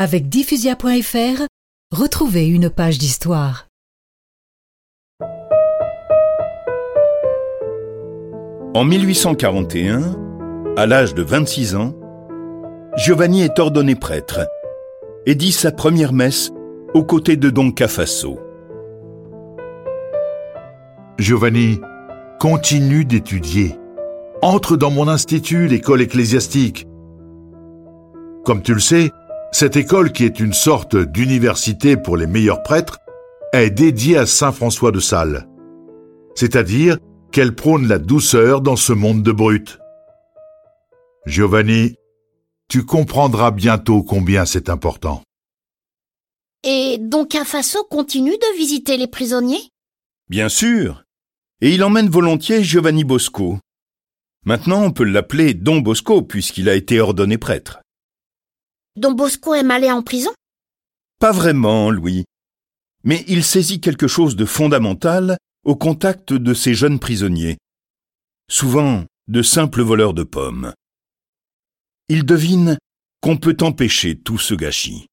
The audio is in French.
Avec diffusia.fr, retrouvez une page d'histoire. En 1841, à l'âge de 26 ans, Giovanni est ordonné prêtre et dit sa première messe aux côtés de Don Cafasso. Giovanni, continue d'étudier. Entre dans mon institut, l'école ecclésiastique. Comme tu le sais, cette école, qui est une sorte d'université pour les meilleurs prêtres, est dédiée à Saint François de Sales. C'est-à-dire qu'elle prône la douceur dans ce monde de brutes. Giovanni, tu comprendras bientôt combien c'est important. Et Don Cafasso continue de visiter les prisonniers? Bien sûr. Et il emmène volontiers Giovanni Bosco. Maintenant, on peut l'appeler Don Bosco puisqu'il a été ordonné prêtre. Don Bosco aime aller en prison? Pas vraiment, Louis. Mais il saisit quelque chose de fondamental au contact de ces jeunes prisonniers. Souvent de simples voleurs de pommes. Il devine qu'on peut empêcher tout ce gâchis.